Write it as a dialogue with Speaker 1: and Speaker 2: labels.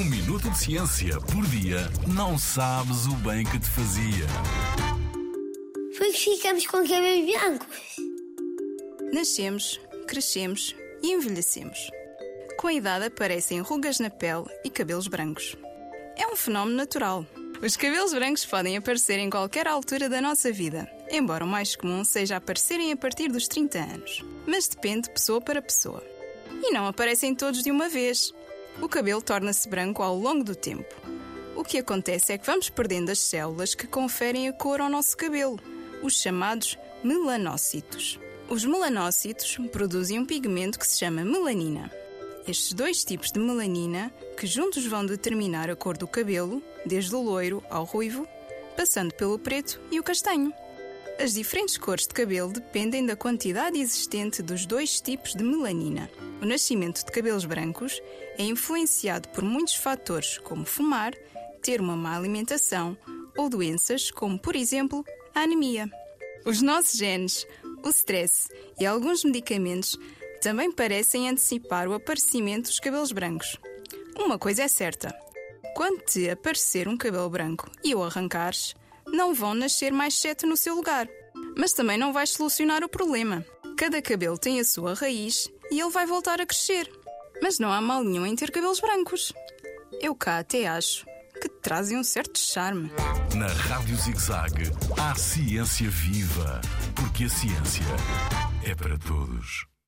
Speaker 1: Um minuto de ciência por dia não sabes o bem que te fazia.
Speaker 2: Foi que ficamos com cabelos brancos.
Speaker 3: Nascemos, crescemos e envelhecemos. Com a idade aparecem rugas na pele e cabelos brancos. É um fenómeno natural. Os cabelos brancos podem aparecer em qualquer altura da nossa vida, embora o mais comum seja aparecerem a partir dos 30 anos. Mas depende de pessoa para pessoa. E não aparecem todos de uma vez. O cabelo torna-se branco ao longo do tempo. O que acontece é que vamos perdendo as células que conferem a cor ao nosso cabelo, os chamados melanócitos. Os melanócitos produzem um pigmento que se chama melanina. Estes dois tipos de melanina, que juntos vão determinar a cor do cabelo, desde o loiro ao ruivo, passando pelo preto e o castanho. As diferentes cores de cabelo dependem da quantidade existente dos dois tipos de melanina. O nascimento de cabelos brancos é influenciado por muitos fatores, como fumar, ter uma má alimentação ou doenças, como por exemplo a anemia. Os nossos genes, o stress e alguns medicamentos também parecem antecipar o aparecimento dos cabelos brancos. Uma coisa é certa: quando te aparecer um cabelo branco e o arrancares, não vão nascer mais sete no seu lugar. Mas também não vais solucionar o problema. Cada cabelo tem a sua raiz e ele vai voltar a crescer. Mas não há mal nenhum em ter cabelos brancos. Eu cá até acho que trazem um certo charme.
Speaker 1: Na Rádio ZigZag, há ciência viva, porque a ciência é para todos.